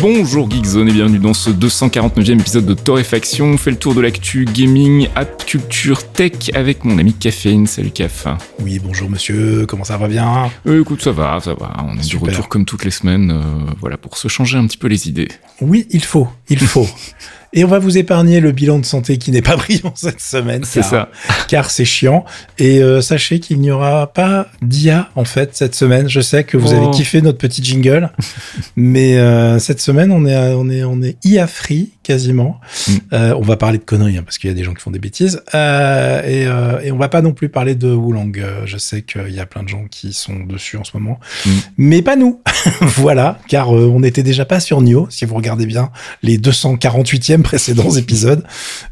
Bonjour Geekzone et bienvenue dans ce 249e épisode de Torréfaction. On fait le tour de l'actu gaming, app culture, tech avec mon ami Caféine. Salut Caf. Oui, bonjour monsieur, comment ça va bien? Euh, Écoute, ça va, ça va. On est du retour comme toutes les semaines, euh, voilà, pour se changer un petit peu les idées. Oui, il faut, il faut. Et on va vous épargner le bilan de santé qui n'est pas brillant cette semaine. C'est ça. Car c'est chiant. Et euh, sachez qu'il n'y aura pas d'IA en fait cette semaine. Je sais que vous avez oh. kiffé notre petit jingle, mais euh, cette semaine on est on est on est IA free quasiment. Mm. Euh, on va parler de conneries hein, parce qu'il y a des gens qui font des bêtises et, et on va pas non plus parler de Wulang. je sais qu'il y a plein de gens qui sont dessus en ce moment, mm. mais pas nous. voilà, car on n'était déjà pas sur Nio. Si vous regardez bien les 248e précédents épisodes,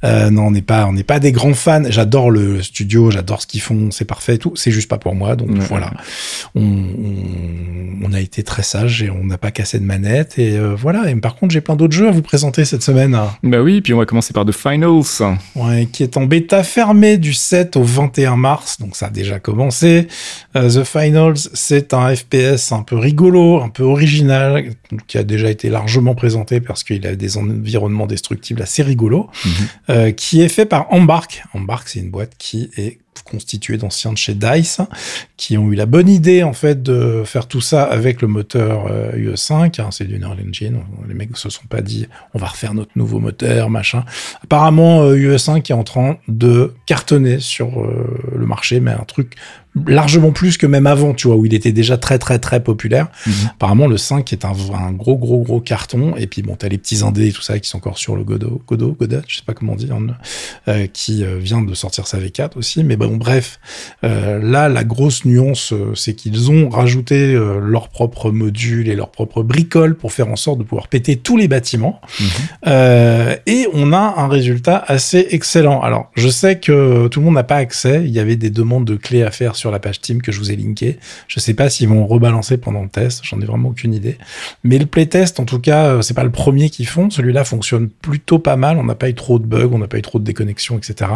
non, on n'est pas on n'est pas des grands fans. J'adore le studio, j'adore ce qu'ils font, c'est parfait, tout. C'est juste pas pour moi, donc voilà. On, on, on, a été très sage et on n'a pas cassé de manette et voilà. Et par contre, j'ai plein d'autres jeux à vous présenter cette semaine. Bah oui, puis on va commencer par The Finals. Ouais, qui est en bêta fermée du 7 au 21 mars, donc ça a déjà commencé. Euh, The Finals, c'est un FPS un peu rigolo, un peu original, qui a déjà été largement présenté parce qu'il a des environnements destructibles assez rigolos, mhm. euh, qui est fait par Embark. Embark, c'est une boîte qui est constitué d'anciens de chez DICE qui ont eu la bonne idée en fait de faire tout ça avec le moteur UE5. Euh, hein, c'est du Neural Engine. Les mecs se sont pas dit on va refaire notre nouveau moteur, machin. Apparemment, UE5 euh, est en train de cartonner sur euh, le marché, mais un truc largement plus que même avant, tu vois, où il était déjà très très très populaire. Mhm. Apparemment, le 5 est un, un, gros gros gros carton. Et puis bon, t'as les petits indés et tout ça qui sont encore sur le Godot, Godot, Godot, je sais pas comment on dit, euh, qui vient de sortir sa V4 aussi. Mais bon, bref, euh, là, la grosse nuance, euh, c'est qu'ils ont rajouté euh, leur propre module et leur propre bricole pour faire en sorte de pouvoir péter tous les bâtiments. Mhm. et on a un résultat assez excellent. Alors, je sais que tout le monde n'a pas accès. Il y avait des demandes de clés à faire sur la page Team que je vous ai linké. Je sais pas s'ils vont rebalancer pendant le test, j'en ai vraiment aucune idée. Mais le playtest, en tout cas, euh, c'est pas le premier qu'ils font. Celui-là fonctionne plutôt pas mal. On n'a pas eu trop de bugs, on n'a pas eu trop de déconnexions, etc.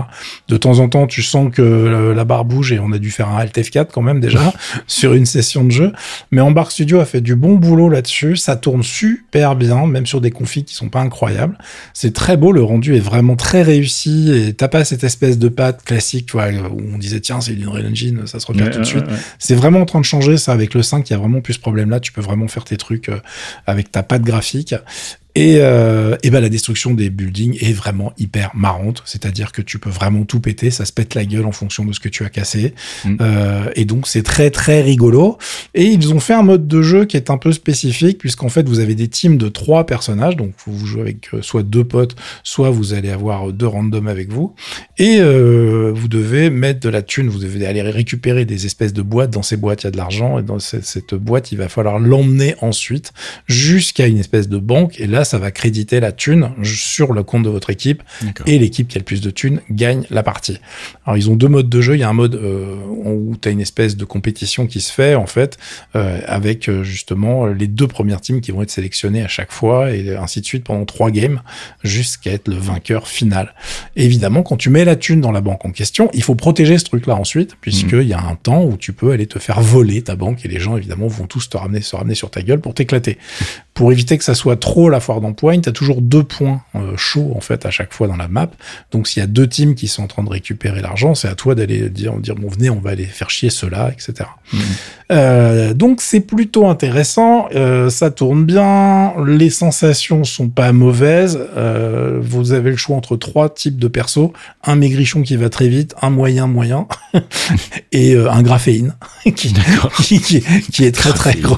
De temps en temps, tu sens que la barre bouge et on a dû faire un Alt F4 quand même déjà sur une session de jeu. Mais Embark Studio a fait du bon boulot là-dessus. Ça tourne super bien, même sur des configs qui sont pas incroyables. C'est très beau, le rendu est vraiment très réussi et t'as pas cette espèce de patte classique, tu vois, où on disait tiens, c'est une Unreal Engine, ça se repère tout de suite. C'est vraiment en train de changer ça avec le 5, il y a vraiment plus ce problème-là. Tu peux vraiment faire tes trucs euh, avec ta patte graphique. Et, euh, et ben la destruction des buildings est vraiment hyper marrante, c'est-à-dire que tu peux vraiment tout péter, ça se pète la gueule en fonction de ce que tu as cassé, mm. euh, et donc c'est très très rigolo. Et ils ont fait un mode de jeu qui est un peu spécifique, puisqu'en fait vous avez des teams de trois personnages, donc vous jouez avec euh, soit deux potes, soit vous allez avoir deux randoms avec vous, et euh, vous devez mettre de la thune, vous devez aller récupérer des espèces de boîtes. Dans ces boîtes il y a de l'argent, et dans cette, cette boîte il va falloir l'emmener ensuite jusqu'à une espèce de banque, et là ça va créditer la thune sur le compte de votre équipe et l'équipe qui a le plus de thunes gagne la partie. Alors ils ont deux modes de jeu. Il y a un mode euh, où tu as une espèce de compétition qui se fait en fait euh, avec euh, justement les deux premières teams qui vont être sélectionnées à chaque fois et ainsi de suite pendant trois games jusqu'à être le vainqueur final. évidemment, quand tu mets la thune dans la banque en question, il faut protéger ce truc-là ensuite puisqu'il mhm. y a un temps où tu peux aller te faire voler ta banque et les gens évidemment vont tous te ramener, se ramener sur ta gueule pour t'éclater. Pour éviter que ça soit trop la foire d'empoigne, tu as toujours deux points euh, chauds en fait à chaque fois dans la map. Donc s'il y a deux teams qui sont en train de récupérer l'argent, c'est à toi d'aller dire, dire bon venez, on va aller faire chier ceux-là, etc. Mmh. Euh, donc c'est plutôt intéressant, euh, ça tourne bien, les sensations sont pas mauvaises. Vous avez le choix entre trois types de persos un maigrichon qui va très vite, un moyen moyen et un graphéine qui, qui, qui, est très très gros.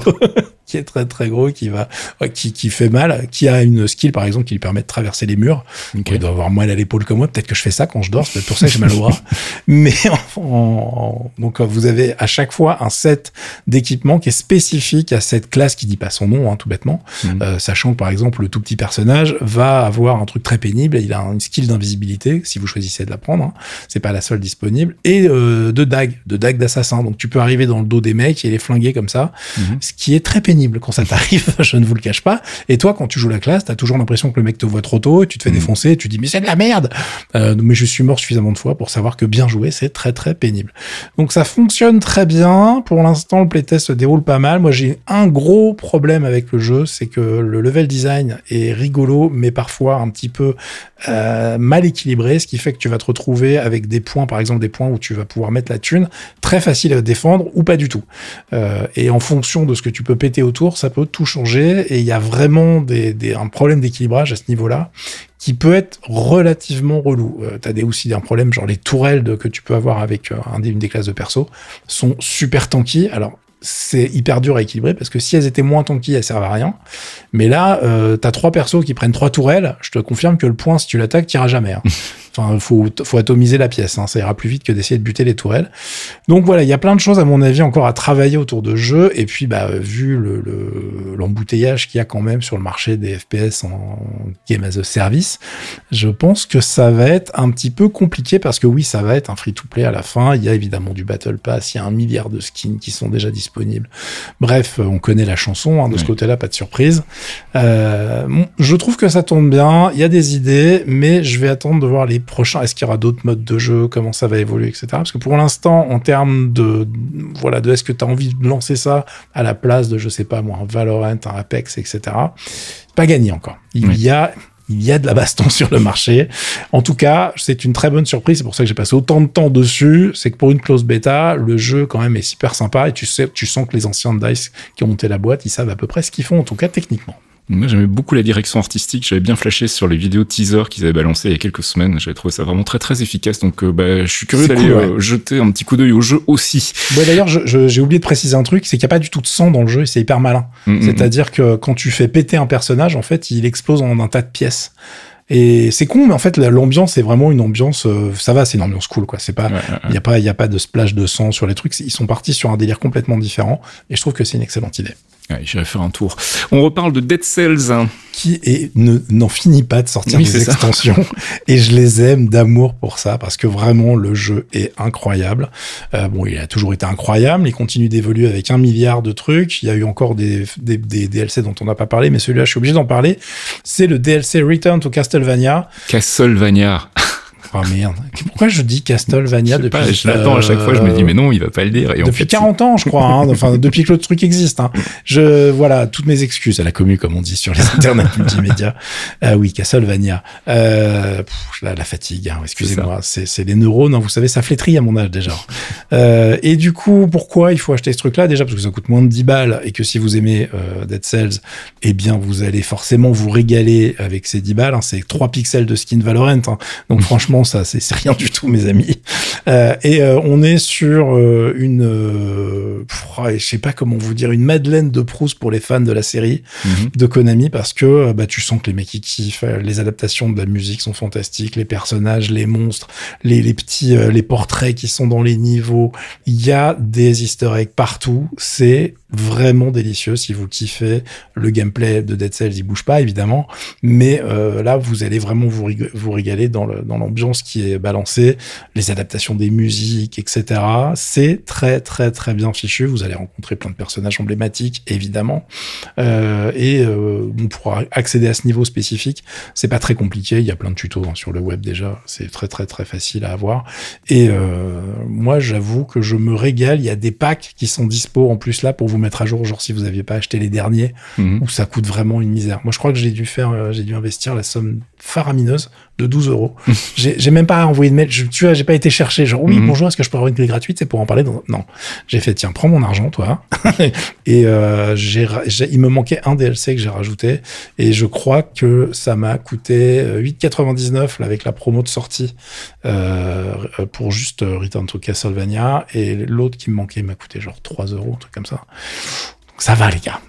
Qui est très très gros, qui va, qui, qui fait mal, qui a une skill par exemple qui lui permet de traverser les murs. Il doit avoir mal à l'épaule comme moi. Peut-être que je fais ça quand je dors. C'est pour ça que j'ai mal au bras. Mais en, donc vous avez à chaque fois un set d'équipements qui est spécifique à cette classe qui dit pas son nom, hein, tout bêtement. Mhm. Euh, sachant que par exemple le tout petit personnage va avoir un truc très pénible. Il a une skill d'invisibilité si vous choisissez de la prendre. Hein. C'est pas la seule disponible et euh, de dague, de dague d'assassin. Donc tu peux arriver dans le dos des mecs et les flinguer comme ça, mhm. ce qui est très pénible quand ça t'arrive, je ne vous le cache pas. Et toi, quand tu joues la classe, t'as toujours l'impression que le mec te voit trop tôt, et tu te fais mm. défoncer, et tu dis mais c'est de la merde. Euh, mais je suis mort suffisamment de fois pour savoir que bien jouer, c'est très très pénible. Donc ça fonctionne très bien. Pour l'instant, le playtest se déroule pas mal. Moi, j'ai un gros problème avec le jeu, c'est que le level design est rigolo, mais parfois un petit peu euh, mal équilibré, ce qui fait que tu vas te retrouver avec des points, par exemple des points où tu vas pouvoir mettre la thune, très facile à défendre ou pas du tout. Euh, et en fonction de ce que tu peux péter autour, ça peut tout changer. Et il y a vraiment des, des, un problème d'équilibrage à ce niveau-là qui peut être relativement relou. Euh, tu as des, aussi un problème, genre les tourelles que tu peux avoir avec euh, un, une des classes de perso sont super tanky. Alors, c'est hyper dur à équilibrer parce que si elles étaient moins tanky, elles servent à rien. Mais là, euh, t'as trois persos qui prennent trois tourelles. Je te confirme que le point, si tu l'attaques, t'iras jamais. Hein. Enfin, faut, faut atomiser la pièce. Hein. Ça ira plus vite que d'essayer de buter les tourelles. Donc voilà, il y a plein de choses à mon avis encore à travailler autour de jeu. Et puis, bah, vu le, l'embouteillage qu'il y a quand même sur le marché des FPS en game as a service, je pense que ça va être un petit peu compliqué parce que oui, ça va être un free-to-play à la fin. Il y a évidemment du Battle Pass. Il y a un milliard de skins qui sont déjà disponibles. Bref, on connaît la chanson. Hein, de ce côté-là, pas de surprise. Euh, je trouve que ça tourne bien. Il y a des idées, mais je vais attendre de voir les prochain Est-ce qu'il y aura d'autres modes de jeu Comment ça va évoluer, etc. Parce que pour l'instant, en termes de voilà, de est-ce que tu as envie de lancer ça à la place de, je sais pas moi, un Valorant, un Apex, etc. Pas gagné encore. Il y a il y a de la baston sur le marché. En tout cas, c'est une très bonne surprise. C'est pour ça que j'ai passé autant de temps dessus. C'est que pour une close bêta, le jeu quand même est super sympa et tu sais, tu sens que les anciens DICE qui ont monté la boîte, ils savent à peu près ce qu'ils font, en tout cas techniquement. Moi, j'aimais beaucoup la direction artistique. J'avais bien flashé sur les vidéos teaser qu'ils avaient balancées il y a quelques semaines. J'avais trouvé ça vraiment très très efficace. Donc, euh, bah, je suis curieux d'aller euh, jeter un petit coup d'œil au jeu aussi. Ouais, D'ailleurs, j'ai oublié de préciser un truc, c'est qu'il n'y a pas du tout de sang dans le jeu et c'est hyper malin. Mm, mm, mm. C'est-à-dire que quand tu fais péter un personnage, en fait, il explose en un tas de pièces. Et c'est con, mais en fait, l'ambiance est vraiment une ambiance. Euh, ça va, c'est une ambiance cool, quoi. C'est pas, il n'y a pas, il y a pas de splash de sang sur les trucs. Ils sont partis sur un délire complètement différent, et je trouve que c'est une excellente idée. Ouais, J'irai faire un tour. On reparle de Dead Cells. Qui est, n'en finit pas de sortir des extensions. et je les aime d'amour pour ça, parce que vraiment, le jeu est incroyable. Euh, bon, il a toujours été incroyable. Il continue d'évoluer avec un milliard de trucs. Il y a eu encore des, des, des DLC dont on n'a pas parlé, mais celui-là, je suis obligé d'en parler. C'est le DLC Return to Castlevania. Castlevania. Oh merde. Pourquoi je dis Castlevania depuis pas, Je l'attends à chaque fois, je me dis mais non, il va pas le dire. Et depuis 40 ans, je crois. Hein, enfin, depuis que le truc existe. Hein. Je voilà, toutes mes excuses à la commune, comme on dit sur les internets multimédia. Euh, oui, Castlevania. Euh, la, la, fatigue. Hein, Excusez-moi, c'est les neurones. Vous savez, ça flétrit à mon âge déjà. Euh, et du coup, pourquoi il faut acheter ce truc-là? Déjà parce que ça coûte moins de 10 balles et que si vous aimez euh, Dead Cells, eh bien, vous allez forcément vous régaler avec ces 10 balles. C'est 3 pixels de skin Valorant. Donc franchement ça, c'est rien du tout, mes amis. Euh, et euh, on est sur euh, une, je sais pas comment vous dire, une Madeleine de Proust pour les fans de la série mhm. de Konami, parce que bah, tu sens que les mecs ils kiffent, les adaptations de la musique sont fantastiques, les personnages, les monstres, les, les petits, les portraits qui sont dans les niveaux, il y a des Easter eggs partout, c'est vraiment délicieux si vous kiffez le gameplay de Dead Cells il bouge pas évidemment mais là vous allez vraiment vous, vous régaler dans l'ambiance qui est balancé, les adaptations des musiques, etc. C'est très très très bien fichu. Vous allez rencontrer plein de personnages emblématiques, évidemment, euh, et euh, on pourra accéder à ce niveau spécifique. C'est pas très compliqué. Il y a plein de tutos hein, sur le web déjà. C'est très très très facile à avoir. Et euh, moi, j'avoue que je me régale. Il y a des packs qui sont dispo en plus là pour vous mettre à jour, genre si vous n'aviez pas acheté les derniers, mhm. où ça coûte vraiment une misère. Moi, je crois que j'ai dû faire, j'ai dû investir la somme faramineuse de 12 euros. j'ai même pas envoyé de mail. Je, tu vois, j'ai pas été chercher. Genre, oui, mhm. bonjour, est-ce que je peux avoir une clé gratuite? C'est pour en parler. Non. J'ai fait, tiens, prends mon argent, toi. et euh, j'ai, il me manquait un DLC que j'ai rajouté. Et je crois que ça m'a coûté 8,99 là, avec la promo de sortie euh, pour juste Return to Castlevania. Et l'autre qui me manquait m'a coûté genre 3 euros, un truc comme ça ça va les gars.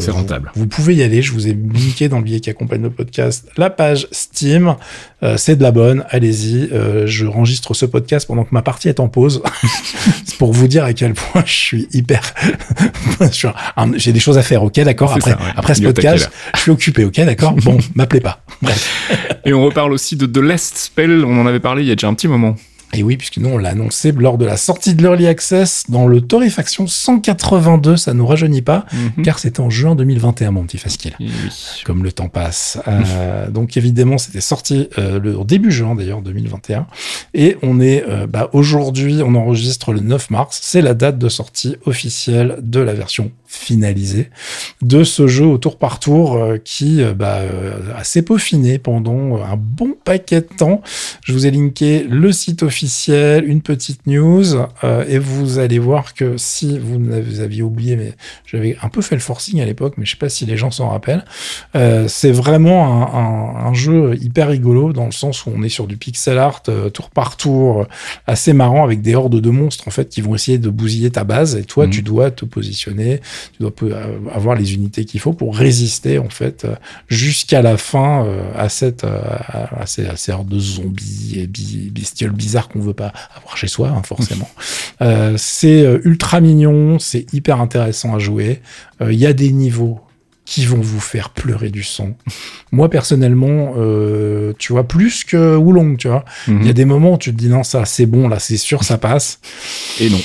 c'est rentable. Vous, pouvez y aller. Je vous ai linké dans le billet qui accompagne le podcast la page Steam. Euh, c'est de la bonne. Allez-y. Euh, je enregistre ce podcast pendant que ma partie est en pause. c'est pour vous dire à quel point je suis hyper. J'ai des choses à faire. Ok, d'accord. Après, après ce podcast, je suis occupé. Ok, d'accord. Bon, m'appelez pas. Et on reparle aussi de The Last Spell. On en avait parlé il y a déjà un petit moment. Et oui, puisque nous, on l'a annoncé lors de la sortie de l'Early Access dans le Torréfaction 182, ça nous rajeunit pas, mhm. car c'était en juin 2021, mon petit Fasquille. Comme le temps passe. Euh, donc évidemment, c'était sorti euh, le début juin d'ailleurs 2021. Et on est euh, bah, aujourd'hui, on enregistre le 9 mars. C'est la date de sortie officielle de la version finalisé de ce jeu au tour par tour euh, qui euh, bah, euh, a s'est peaufiné pendant un bon paquet de temps. Je vous ai linké le site officiel, une petite news, et vous allez voir que si vous, vous aviez oublié, mais j'avais un peu fait le forcing à l'époque, mais je sais pas si les gens s'en rappellent. c'est vraiment un, un, jeu hyper rigolo dans le sens où on est sur du pixel art tour par tour, assez marrant avec des hordes de monstres en fait qui vont essayer de bousiller ta base et toi mmh. tu dois te positionner tu dois euh, avoir les unités qu'il faut pour résister en fait euh, jusqu'à la fin euh, à cette à, ces, à ces hordes de zombies et bestioles bizarres qu'on veut pas avoir chez soi hein, forcément. c'est ultra mignon, c'est hyper intéressant à jouer. Il y a des niveaux qui vont vous faire pleurer du sang. Moi personnellement, tu vois plus que Wulong, tu vois. Mhm. Il y a des moments où tu te dis non ça c'est bon là, c'est sûr ça passe. Et non.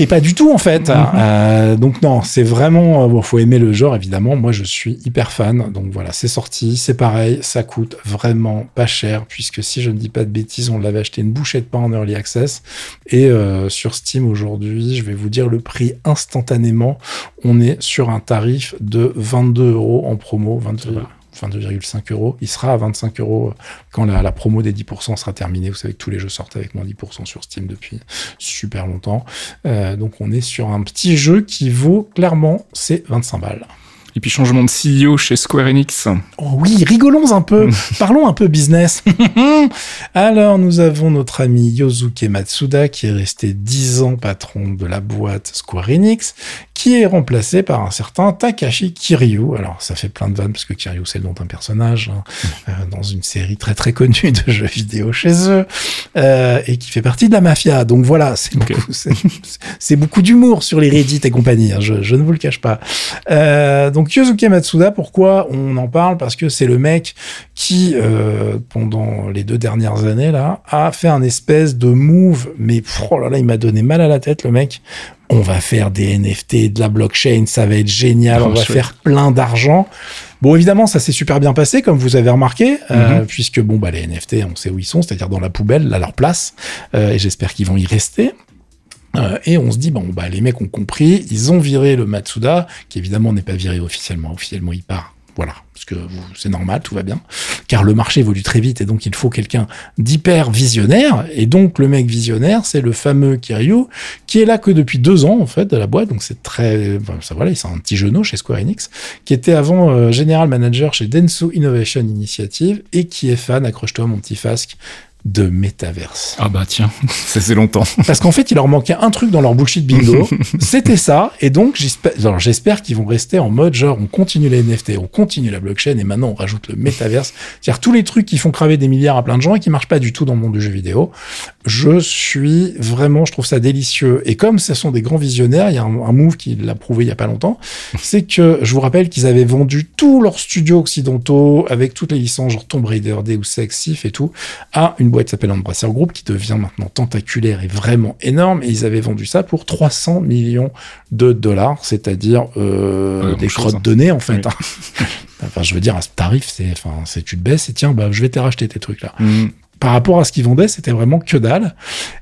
Et pas du tout en fait. Mhm. Euh, donc non, c'est vraiment euh, bon, faut aimer le genre évidemment. Moi je suis hyper fan. Donc voilà, c'est sorti, c'est pareil, ça coûte vraiment pas cher puisque si je ne dis pas de bêtises, on l'avait acheté une bouchée de pain en early access et euh, sur Steam aujourd'hui, je vais vous dire le prix instantanément. On est sur un tarif de 22 euros en promo, 22 22,5 euros. Il sera à 25 euros quand la, promo des 10% sera terminée. Vous savez que tous les jeux sortent avec moins 10% sur Steam depuis super longtemps. Euh, donc on est sur un petit jeu qui vaut clairement ses 25 balles. Et puis changement de CEO chez Square Enix. Oh oui, rigolons un peu. Parlons un peu business. Alors, nous avons notre ami Yosuke Matsuda qui est resté 10 ans patron de la boîte Square Enix, qui est remplacé par un certain Takashi Kiryu. Alors, ça fait plein de vannes parce que Kiryu, c'est le nom d'un personnage hein, euh, dans une série très très connue de jeux vidéo chez eux euh, et qui fait partie de la mafia. Donc voilà, c'est beaucoup, d'humour sur les Reddit et compagnie. Hein, je, je, ne vous le cache pas. Euh, donc Yosuke Matsuda, pourquoi on en parle? Parce que c'est le mec qui, pendant les deux dernières années là, a fait un espèce de move. Mais oh là là, il m'a donné mal à la tête le mec on va faire des NFT, de la blockchain, ça va être génial, on va faire plein d'argent. Bon, évidemment, ça s'est super bien passé, comme vous avez remarqué, euh, mhm. puisque bon, bah les NFT, on sait où ils sont, c'est-à-dire dans la poubelle, à leur place, euh, et j'espère qu'ils vont y rester. Euh, et on se dit, bon, bah les mecs ont compris, ils ont viré le Matsuda, qui évidemment n'est pas viré officiellement, officiellement il part voilà, parce que c'est normal, tout va bien. Car le marché évolue très vite et donc il faut quelqu'un d'hyper visionnaire. Et donc le mec visionnaire, c'est le fameux Kiryu, qui est là que depuis deux ans en fait de la boîte. Donc c'est très, ça voilà, c'est un petit genou chez Square Enix, qui était avant euh, General Manager chez Denso Innovation Initiative et qui est fan, accroche-toi mon petit fasque, de métaverse. Ah bah tiens, ça c'est longtemps. Parce qu'en fait, il leur manquait un truc dans leur bullshit bingo. C'était ça. Et donc, j'espère, j'espère qu'ils vont rester en mode genre, on continue les NFT, on continue la blockchain et maintenant on rajoute le métaverse. C'est-à-dire tous les trucs qui font craver des milliards à plein de gens et qui marchent pas du tout dans le monde du jeu vidéo. Je suis vraiment, je trouve ça délicieux. Et comme ce sont des grands visionnaires, il y a un, move qui l'a prouvé il y a pas longtemps, c'est que je vous rappelle qu'ils avaient vendu tous leurs studios occidentaux avec toutes les licences genre Tomb Raider, Deus Ex, Sif et tout à une boîte qui s'appelle Embracer Group qui devient maintenant tentaculaire et vraiment énorme. Et ils avaient vendu ça pour 300 millions de dollars, c'est-à-dire euh, des crottes hein. de nez en fait. Hein. enfin, je veux dire, à ce tarif, c'est, enfin, c'est tu te baisses et tiens, bah, je vais te racheter tes trucs là. Mm par rapport à ce qu'ils vendaient, c'était vraiment que dalle.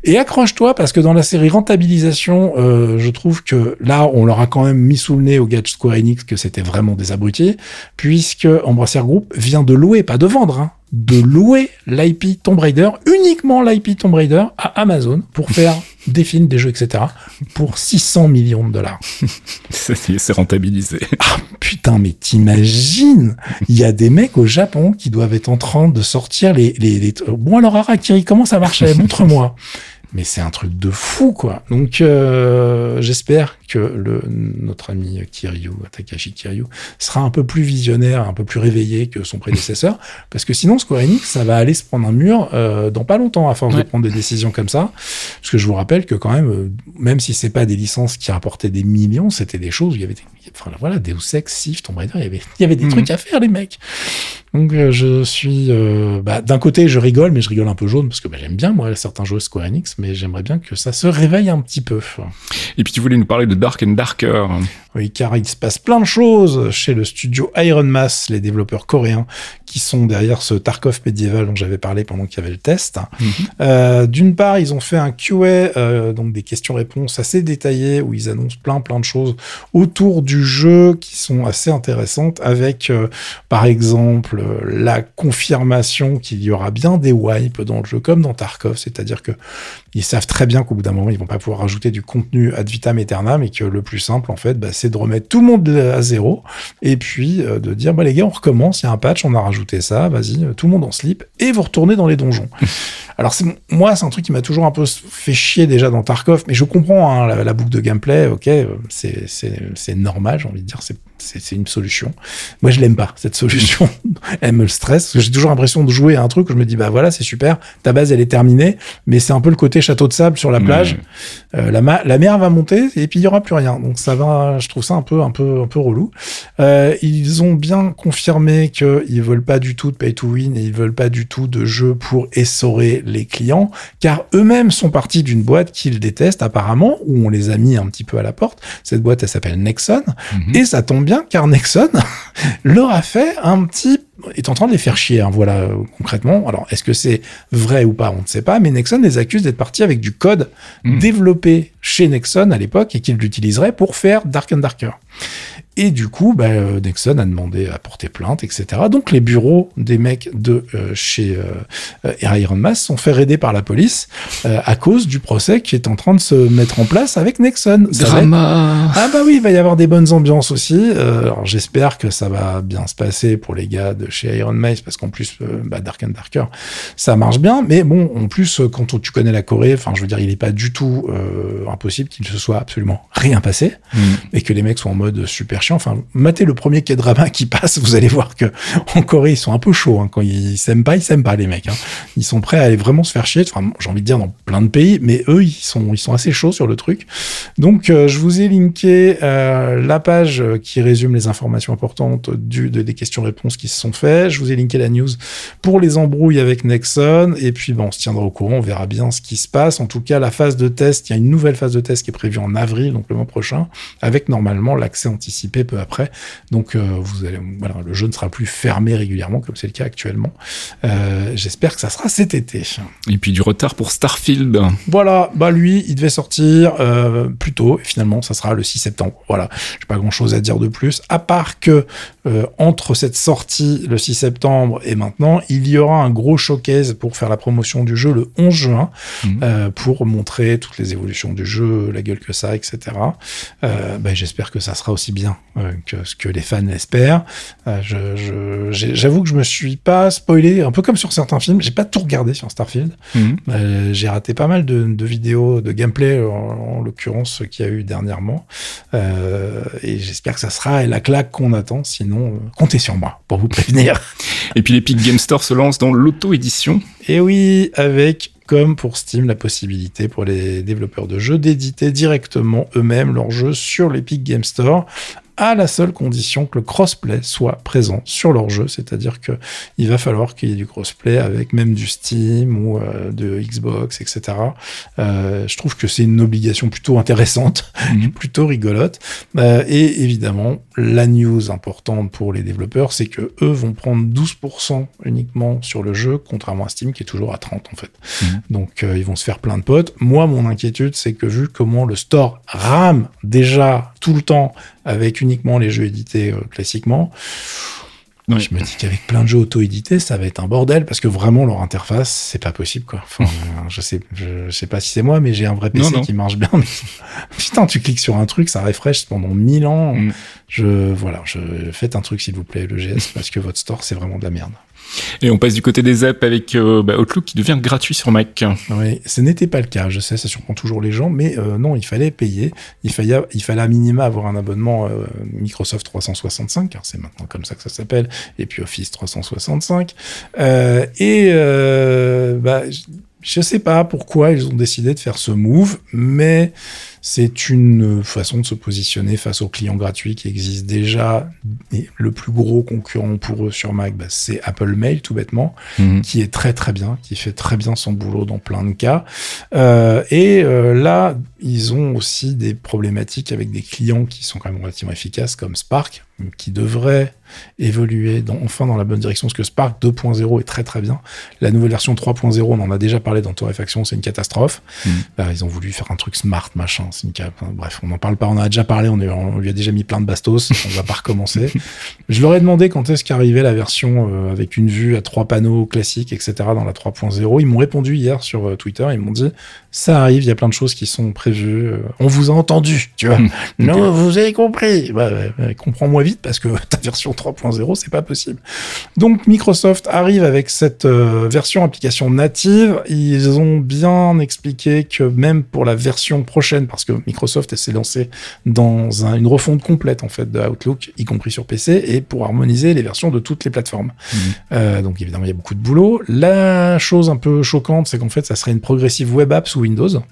Et accroche-toi parce que dans la série rentabilisation, euh, je trouve que là, on leur a quand même mis sous le nez au Gadget Square Enix que c'était vraiment des abrutis, puisque Embracer Group vient de louer, pas de vendre, hein, de louer l'IP Tomb Raider, uniquement l'IP Tomb Raider à Amazon pour faire des films, des jeux, etc. pour 600 millions de dollars. C'est rentabilisé. Ah, putain, mais t'imagines? Il y a des mecs au Japon qui doivent être en train de sortir les... les, les... Bon alors Arakiri, comment ça marchait? Montre-moi. Mais c'est un truc de fou, quoi. Donc, euh, j'espère que le, notre ami Kiryu, Takashi Kiryu, sera un peu plus visionnaire, un peu plus réveillé que son prédécesseur, parce que sinon Square Enix, ça va aller se prendre un mur euh, dans pas longtemps à force de prendre des décisions comme ça. Parce que je vous rappelle que quand même, euh, même si c'est pas des licences qui rapportaient des millions, c'était des choses où il y avait des, enfin voilà, Deus Ex, Sif, Tomb Raider, il y avait, il y avait des Mhm. trucs à faire les mecs. Donc euh, je suis, euh, bah, d'un côté je rigole, mais je rigole un peu jaune parce que bah, j'aime bien moi certains jeux Square Enix, mais j'aimerais bien que ça se réveille un petit peu. Et puis tu voulais nous parler de Dark and Darker. Oui, car il se passe plein de choses chez le studio Iron Mass, les développeurs coréens qui sont derrière ce Tarkov médiéval dont j'avais parlé pendant qu'il y avait le test. Euh, D'une part, ils ont fait un QA, donc des questions-réponses assez détaillées où ils annoncent plein plein de choses autour du jeu qui sont assez intéressantes, avec euh, par exemple euh, la confirmation qu'il y aura bien des wipes dans le jeu comme dans Tarkov, c'est-à-dire que ils savent très bien qu'au bout d'un moment ils vont pas pouvoir rajouter du contenu ad vitam aeternam et que le plus simple en fait, bah, c'est de remettre tout le monde à zéro et puis euh, de dire bah les gars on recommence, il y a un patch, on a rajouté ça, vas-y, euh, tout le monde en slip et vous retournez dans les donjons. Alors c'est moi c'est un truc qui m'a toujours un peu fait chier déjà dans Tarkov, mais je comprends hein, la, la boucle de gameplay, ok, euh, c'est c'est c'est normal, j'ai envie de dire, c'est c'est une solution. Moi je l'aime pas cette solution, elle me stresse j'ai toujours l'impression de jouer à un truc où je me dis bah voilà c'est super, ta base elle est terminée, mais c'est un peu le côté château de sable sur la plage. Euh, la, mer va monter et puis il y aura plus rien. Donc ça va, je trouve ça un peu, un peu, un peu relou. Euh, ils ont bien confirmé qu'ils veulent pas du tout de pay to win et ils veulent pas du tout de jeu pour essorer les clients, car eux-mêmes sont partis d'une boîte qu'ils détestent apparemment, où on les a mis un petit peu à la porte. Cette boîte, elle s'appelle Nexon et ça tombe bien car Nexon leur a fait un petit est en train de les faire chier, hein, voilà, concrètement. Alors, est-ce que c'est vrai ou pas On ne sait pas, mais Nexon les accuse d'être partis avec du code Mhm. développé chez Nexon à l'époque et qu'ils l'utiliseraient pour faire Dark and Darker. Et du coup, bah, euh, Nexon a demandé à porter plainte, etc. Donc les bureaux des mecs de euh, chez euh, euh, Iron Mass sont fait raider par la police euh, à cause du procès qui est en train de se mettre en place avec Nexon. Être- Drama. ah bah oui, il va y avoir des bonnes ambiances aussi. Euh, alors j'espère que ça va bien se passer pour les gars de chez Iron Mace parce qu'en plus bah, Dark and Darker ça marche bien. Mais bon, en plus quand tu connais la Corée, enfin je veux dire, il n'est pas du tout euh, impossible qu'il se soit absolument rien passé Mm. et que les mecs soient en mode super Enfin, matez le premier K-drama qui passe, vous allez voir que en Corée ils sont un peu chauds. hein. Quand ils s'aiment pas, ils s'aiment pas les mecs. hein. Ils sont prêts à aller vraiment se faire chier. Enfin, j'ai envie de dire dans plein de pays, mais eux ils sont assez chauds sur le truc. Donc, euh, je vous ai linké euh, la page qui résume les informations importantes du, de- des questions-réponses qui se sont faites. Je vous ai linké la news pour les embrouilles avec Nexon. Et puis, bon, on se tiendra au courant, on verra bien ce qui se passe. En tout cas, la phase de test, il y a une nouvelle phase de test qui est prévue en avril, donc le mois prochain, avec normalement l'accès anticipé peu après. Donc, euh, vous allez, voilà, le jeu ne sera plus fermé régulièrement comme c'est le cas actuellement. Euh, J'espère que ça sera cet été. Et puis du retard pour Starfield. Voilà, bah lui, il devait sortir euh, plus tôt, et finalement, ça sera le 6 septembre. Voilà, j'ai pas grand-chose à dire de plus, à part que entre cette sortie le 6 septembre et maintenant, il y aura un gros showcase pour faire la promotion du jeu le 11 juin, euh, pour montrer toutes les évolutions du jeu, la gueule que ça, etc. Euh, bah, J'espère que ça sera aussi bien que ce que les fans l'espèrent. Euh, je- J'avoue que je me suis pas spoilé, un peu comme sur certains films, j'ai pas tout regardé sur Starfield. Mm. Euh, j'ai raté pas mal de, de vidéos de gameplay, en, en l'occurrence ce qu'il y a eu dernièrement. Euh, et j'espère que ça sera la claque qu'on attend. Sinon, euh, comptez sur moi pour vous prévenir. Et puis l'Epic Game Store se lance dans l'auto-édition. et oui, avec comme pour Steam la possibilité pour les développeurs de jeux d'éditer directement eux-mêmes leurs jeux sur l'Epic Game Store à la seule condition que le crossplay soit présent sur leur jeu, c'est-à-dire que il va falloir qu'il y ait du crossplay avec même du Steam ou euh, de Xbox, etc. Euh, je trouve que c'est une obligation plutôt intéressante, Mhm. plutôt rigolote. Euh, et évidemment, la news importante pour les développeurs, c'est que eux vont prendre 12% uniquement sur le jeu, contrairement à Steam qui est toujours à 30 en fait. Mhm. Donc ils vont se faire plein de potes. Moi, mon inquiétude, c'est que vu comment le store rame déjà tout le temps avec uniquement les jeux édités euh, classiquement, je me dis qu'avec plein de jeux auto-édités, ça va être un bordel parce que vraiment leur interface, c'est pas possible quoi. Enfin, je sais, je, je sais pas si c'est moi, mais j'ai un vrai PC Non, non. qui marche bien. mais- Putain, tu cliques sur un truc, ça refresh pendant 1000 ans. Mm. Je voilà, je faites un truc s'il vous plaît, le GS, parce que votre store c'est vraiment de la merde. Et on passe du côté des apps avec euh, bah, Outlook qui devient gratuit sur Mac. Oui, ce n'était pas le cas, je sais, ça surprend toujours les gens, mais euh, non, il fallait payer. Il fallait, il fallait à minima avoir un abonnement euh, Microsoft 365, car c'est maintenant comme ça que ça s'appelle, et puis Office 365. et bah, je sais pas pourquoi ils ont décidé de faire ce move, mais c'est une façon de se positionner face aux clients gratuits qui existent déjà. Et le plus gros concurrent pour eux sur Mac, bah, c'est Apple Mail, tout bêtement, mhm. qui est très très bien, qui fait très bien son boulot dans plein de cas. Euh, et euh, là, ils ont aussi des problématiques avec des clients qui sont quand même relativement efficaces, comme Spark, qui devrait évoluer dans, enfin dans la bonne direction, parce que Spark 2.0 est très très bien. La nouvelle version 3.0, on en a déjà parlé dans Torréfaction, c'est une catastrophe. Mhm. Bah, ils ont voulu faire un truc smart, machin, Bref, on n'en parle pas, on en a déjà parlé, on, lui a déjà mis plein de bastos, on va pas recommencer. Je leur ai demandé quand est-ce qu'arrivait la version euh, avec une vue à trois panneaux classiques, etc. dans la 3.0. Ils m'ont répondu hier sur euh, Twitter, ils m'ont dit ça arrive, il y a plein de choses qui sont prévues. Euh, on vous a entendu, tu vois. non, vous avez compris. Bah, comprends-moi vite parce que ta version 3.0, c'est pas possible. Donc Microsoft arrive avec cette version application native. Ils ont bien expliqué que même pour la version prochaine, parce que Microsoft s'est lancé dans une refonte complète en fait de Outlook, y compris sur PC, et pour harmoniser les versions de toutes les plateformes. Mhm. Euh, donc évidemment, il y a beaucoup de boulot. La chose un peu choquante, c'est qu'en fait, ça serait une progressive web app sous Windows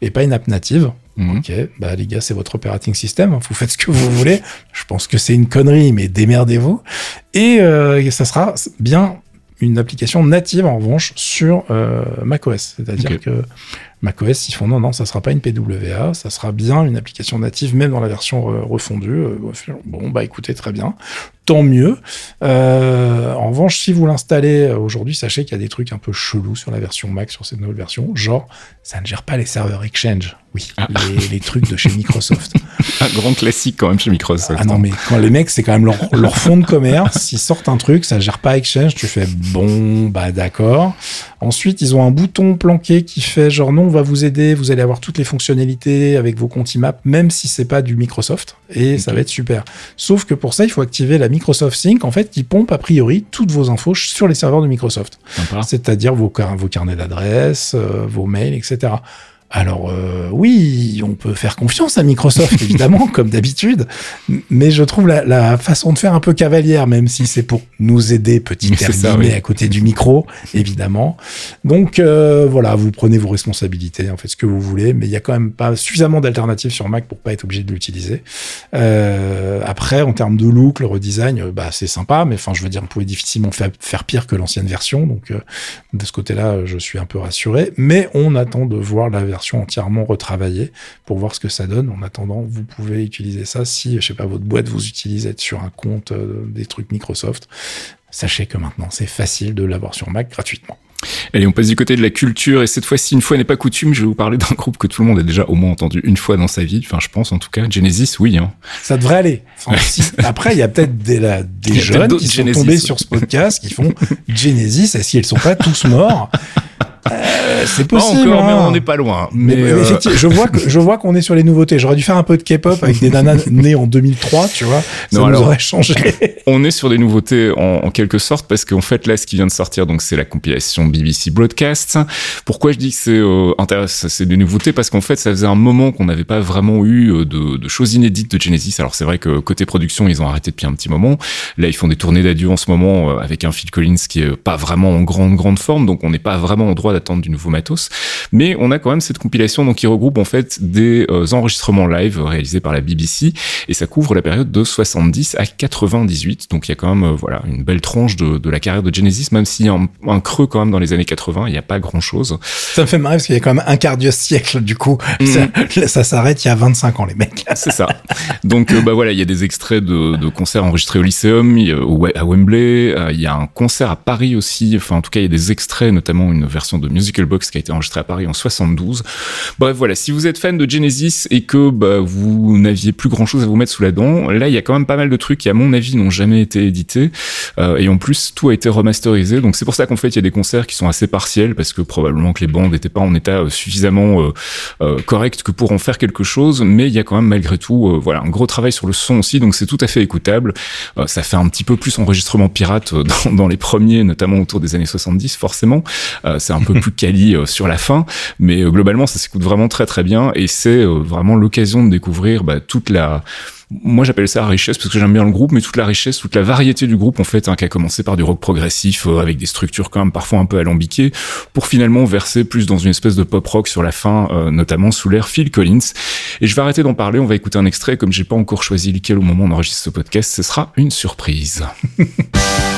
et pas une app native. Mhm. Ok, bah les gars, c'est votre operating system, vous faites ce que vous voulez. Je pense que c'est une connerie, mais démerdez-vous. Et euh, ça sera bien une application native en revanche sur euh, macOS, c'est-à-dire que macOS, ils font non, non, ça sera pas une PWA, ça sera bien une application native, même dans la version euh, refondue. Euh, bon, bah écoutez, très bien tant mieux. Euh, en revanche, si vous l'installez aujourd'hui, sachez qu'il y a des trucs un peu chelous sur la version Mac, sur cette nouvelle version. Genre, ça ne gère pas les serveurs Exchange. Oui, ah. les, trucs de chez Microsoft. un grand classique quand même chez Microsoft. Ah non, mais quand les mecs, c'est quand même leur, leur fond de commerce. S'ils sortent un truc, ça gère pas Exchange, tu fais bon, bah d'accord. Ensuite, ils ont un bouton planqué qui fait genre non, on va vous aider, vous allez avoir toutes les fonctionnalités avec vos comptes IMAP, même si c'est pas du Microsoft, et ça va être super. Sauf que pour ça, il faut activer la Microsoft Sync, en fait, qui pompe a priori toutes vos infos sur les serveurs de Microsoft. C'est-à-dire vos, vos carnets d'adresses, euh, vos mails, etc. Alors euh, oui, on peut faire confiance à Microsoft, évidemment, comme d'habitude, mais je trouve la, façon de faire un peu cavalière, même si c'est pour nous aider, petit terminé à côté du micro, évidemment. Donc euh, voilà, vous prenez vos responsabilités, en fait ce que vous voulez, mais il y a quand même pas suffisamment d'alternatives sur Mac pour pas être obligé de l'utiliser. Euh, après, en termes de look, le redesign, bah c'est sympa, mais enfin je veux dire, on pouvait difficilement faire, faire pire que l'ancienne version, donc de ce côté-là, je suis un peu rassuré, mais on attend de voir la version entièrement retravaillée pour voir ce que ça donne. En attendant, vous pouvez utiliser ça si, je sais pas, votre boîte vous utilise être sur un compte euh, des trucs Microsoft. Sachez que maintenant, c'est facile de l'avoir sur Mac gratuitement. Allez, on passe du côté de la culture et cette fois-ci, une fois n'est pas coutume, je vais vous parler d'un groupe que tout le monde a déjà au moins entendu une fois dans sa vie. Enfin, je pense en tout cas. Genesis, oui. Hein. Ça devrait aller. après, il y a peut-être des, des jeunes qui sont tombés sur ce podcast qui font Genesis. Est-ce qu'ils sont pas tous morts? Euh, c'est possible. encore, mais hein. on n'est pas loin. Mais, euh, je vois que je vois qu'on est sur les nouveautés. J'aurais dû faire un peu de K-pop avec des nanas nées en 2003, tu vois. Ça nous aurait changé. On est sur des nouveautés en, quelque sorte parce qu'en fait là, ce qui vient de sortir, donc c'est la compilation BBC Broadcast. Pourquoi je dis que c'est euh, intéressant, c'est des nouveautés? Parce qu'en fait, ça faisait un moment qu'on n'avait pas vraiment eu de, de, choses inédites de Genesis. Alors c'est vrai que côté production, ils ont arrêté depuis un petit moment. Là, ils font des tournées d'adieu en ce moment avec un Phil Collins qui est pas vraiment en grande grande forme, donc on n'est pas vraiment en droit d'attendre du nouveau matos. Mais on a quand même cette compilation donc qui regroupe en fait des euh, enregistrements live réalisés par la BBC et ça couvre la période de 70 à 98. Donc il y a quand même euh, voilà une belle tranche de, de, la carrière de Genesis, même s'il y a un, creux quand même dans les années 80, il n'y a pas grand chose. Ça me fait marrer parce qu'il y a quand même un quart de siècle du coup. Mm. Ça, s'arrête il y a 25 ans les mecs. C'est ça. Donc euh, bah voilà, il y a des extraits de, de concerts enregistrés au Lycéum, à Wembley, il y a un concert à Paris aussi. Enfin en tout cas il y a des extraits, notamment une version de Musical Box qui a été enregistrée à Paris en 72. Bref, voilà, si vous êtes fan de Genesis et que bah, vous n'aviez plus grand chose à vous mettre sous la dent, là il y a quand même pas mal de trucs qui à mon avis n'ont jamais été édités euh, et en plus tout a été remasterisé. Donc c'est pour ça qu'en fait il y a des concerts qui sont assez partiels parce que probablement que les bandes n'étaient pas en état euh, suffisamment euh, euh, correct que pour en faire quelque chose, mais il y a quand même malgré tout euh, voilà un gros travail sur le son aussi, donc c'est tout à fait écoutable. Euh, ça fait un petit peu plus enregistrement pirate dans, dans, les premiers, notamment autour des années 70 forcément. c'est un peu plus quali sur la fin, mais globalement ça s'écoute vraiment très très bien et c'est vraiment l'occasion de découvrir bah, toute la moi j'appelle ça la richesse parce que j'aime bien le groupe, mais toute la richesse, toute la variété du groupe en fait, hein, qui a commencé par du rock progressif euh, avec des structures quand même parfois un peu alambiquées, pour finalement verser plus dans une espèce de pop rock sur la fin, euh, notamment sous l'air Phil Collins. Et je vais arrêter d'en parler, on va écouter un extrait, comme j'ai pas encore choisi lequel au moment où on enregistre ce podcast, ce sera une surprise.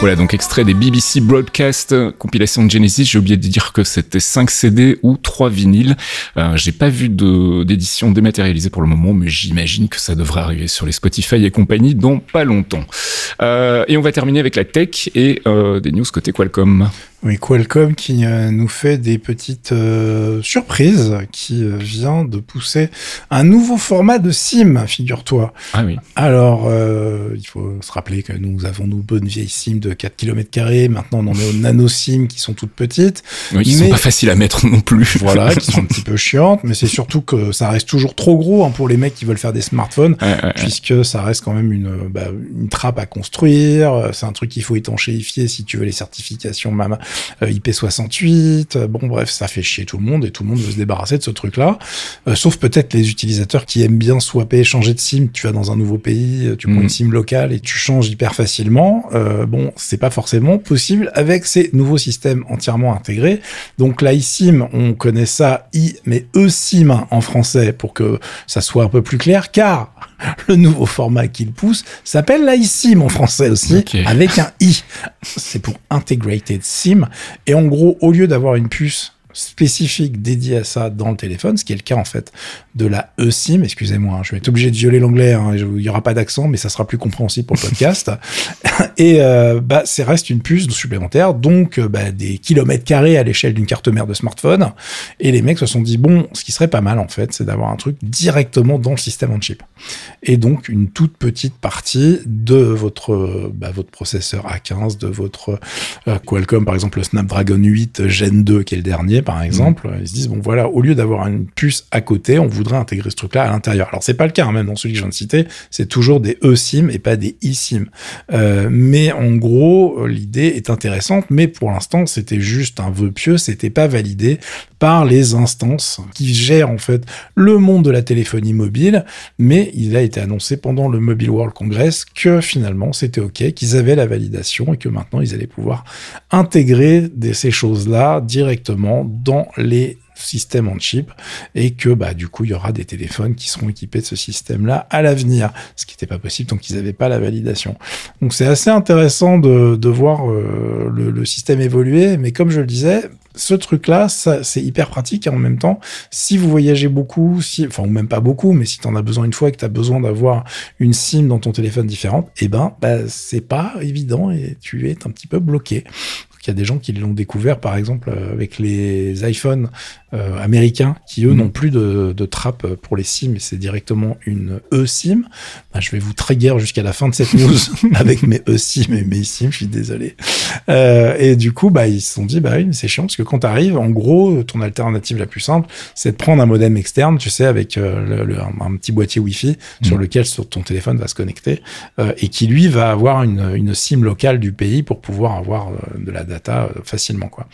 Voilà, donc extrait des BBC Broadcast, compilation de Genesis. J'ai oublié de dire que c'était 5 CD ou 3 vinyles. Euh, J'ai pas vu d'édition dématérialisée pour le moment, mais j'imagine que ça devrait arriver sur les Spotify et compagnie dans pas longtemps. Euh, et on va terminer avec la tech et euh, des news côté Qualcomm. Oui, Qualcomm qui euh, nous fait des petites euh, surprises, qui euh, vient de pousser un nouveau format de SIM, figure-toi. Ah oui. Alors, il faut se rappeler que nous avons nos bonnes vieilles SIM de 4 km, maintenant on en est aux nano SIM qui sont toutes petites. Oui, qui sont pas faciles à mettre non plus. Voilà, qui sont un petit peu chiantes, mais c'est surtout que ça reste toujours trop gros hein, pour les mecs qui veulent faire des smartphones, puisque ça reste quand même une, bah, une trappe à construire, c'est un truc qu'il faut étanchéifier si tu veux les certifications MAMA euh, IP68. Euh, bon, bref, ça fait chier tout le monde et tout le monde veut se débarrasser de ce truc-là. Euh, sauf peut-être les utilisateurs qui aiment bien swapper, changer de SIM. Tu vas dans un nouveau pays, tu prends une mm. SIM locale et tu changes hyper facilement. bon, c'est pas forcément possible avec ces nouveaux systèmes entièrement intégrés. Donc l'iSIM, on connaît ça i, mais eSIM en français pour que ça soit un peu plus clair, car le nouveau format qu'il pousse s'appelle l'iSIM en français aussi, avec un i. C'est pour Integrated SIM. Et en gros, au lieu d'avoir une puce spécifique dédiée à ça dans le téléphone, ce qui est le cas en fait de la eSIM. Excusez-moi, hein, je vais être obligé de violer l'anglais. Hein, il n'y aura pas d'accent, mais ça sera plus compréhensible pour le podcast. et euh, bah, c'est reste une puce supplémentaire, donc euh, bah, des kilomètres carrés à l'échelle d'une carte mère de smartphone. Et les mecs se sont dit bon, ce qui serait pas mal en fait, c'est d'avoir un truc directement dans le système on chip. Et donc une toute petite partie de votre bah, votre processeur A15, de votre euh, Qualcomm par exemple le Snapdragon 8 Gen 2 qui est le dernier par exemple, ils se disent bon voilà, au lieu d'avoir une puce à côté, on voudrait intégrer ce truc-là à l'intérieur. Alors c'est pas le cas, hein, même dans celui que je viens de citer, c'est toujours des eSIM et pas des eSIM. Euh, mais en gros, l'idée est intéressante, mais pour l'instant c'était juste un vœu pieux, c'était pas validé par les instances qui gèrent en fait le monde de la téléphonie mobile, mais il a été annoncé pendant le Mobile World Congress que finalement c'était ok, qu'ils avaient la validation et que maintenant ils allaient pouvoir intégrer ces choses-là directement dans les systèmes en chip et que bah du coup il y aura des téléphones qui seront équipés de ce système là à l'avenir ce qui n'était pas possible tant qu'ils n'avaient pas la validation. Donc c'est assez intéressant de, de voir euh, le, système évoluer mais comme je le disais ce truc-là, c'est hyper pratique et en même temps, si vous voyagez beaucoup, si, enfin, ou même pas beaucoup, mais si tu en as besoin une fois et que tu as besoin d'avoir une SIM dans ton téléphone différente, eh ben, bah, c'est pas évident et tu es un petit peu bloqué. Il y a des gens qui l'ont découvert, par exemple, euh, avec les iPhones euh, américains, qui eux mhm. n'ont plus de, de trappe pour les SIM, et c'est directement une eSIM. Bah, je vais vous trigger jusqu'à la fin de cette news avec mes eSIM et mes SIM, je suis désolé. Euh, et du coup, bah, ils se sont dit, bah oui, c'est chiant, parce que quand tu arrives, en gros, ton alternative la plus simple, c'est de prendre un modem externe, tu sais, avec euh, le, un, petit boîtier Wi-Fi sur mhm. lequel sur ton téléphone va se connecter, euh, et qui lui va avoir une, une SIM locale du pays pour pouvoir avoir de la data euh, facilement. Quoi.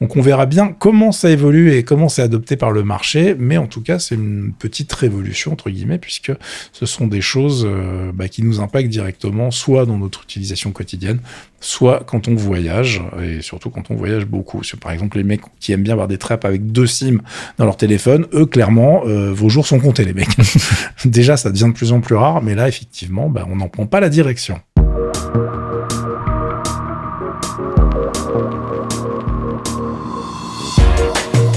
Donc on verra bien comment ça évolue et comment c'est adopté par le marché, mais en tout cas c'est une petite révolution entre guillemets puisque ce sont des choses euh, bah, qui nous impactent directement, soit dans notre utilisation quotidienne, soit quand on voyage et surtout quand on voyage beaucoup. Par exemple les mecs qui aiment bien avoir des trappes avec deux SIM dans leur téléphone, eux clairement euh, vos jours sont comptés les mecs. Déjà ça devient de plus en plus rare, mais là effectivement bah, on n'en prend pas la direction.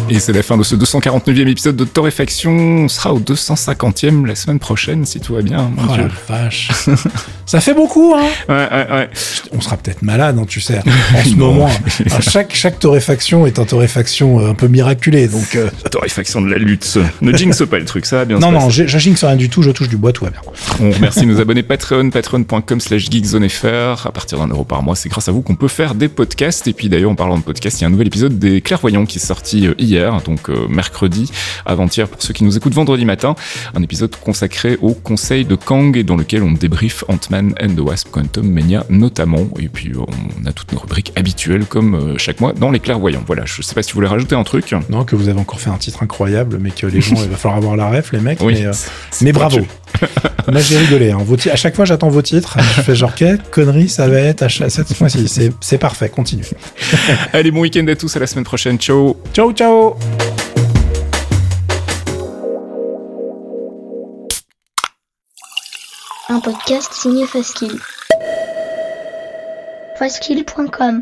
Et c'est la fin de ce 249e épisode de Torréfaction. On sera au 250e la semaine prochaine, si tout va bien. oh la vache. Ça fait beaucoup, hein Ouais, ouais, ouais. On sera peut-être malade, hein, tu sais, en ce moment. chaque, chaque torréfaction est un torréfaction euh, un peu miraculé, donc... Euh... Torréfaction de la lutte. Ne jinx pas le truc, ça va bien Non, non, je jinx rien du tout, je touche du bois, tout va bien. On remercie nos abonnés Patreon, patreon.com slash geekzonefr. À partir d'un euro par mois, c'est grâce à vous qu'on peut faire des podcasts. Et puis d'ailleurs, en parlant de podcasts, il y a un nouvel épisode des Clairvoyants qui est sorti euh, hier donc euh, mercredi, avant-hier pour ceux qui nous écoutent vendredi matin, un épisode consacré au conseil de Kang et dans lequel on débrief Ant-Man and the Wasp Quantum Mania notamment, et puis on a toutes nos rubriques habituelles comme euh, chaque mois dans les clairvoyants. Voilà, je sais pas si vous voulez rajouter un truc. Non, que vous avez encore fait un titre incroyable, mais que les gens, il va falloir avoir la ref, les mecs, mais, euh, bravo. Là, j'ai rigolé. Hein. à chaque fois, j'attends vos titres. Je fais genre, quelle connerie ça va être à cette fois-ci. C'est parfait. Continue. Allez, bon week-end à tous. À la semaine prochaine. Ciao. Ciao, ciao. Un podcast signé Faskill. Faskill.com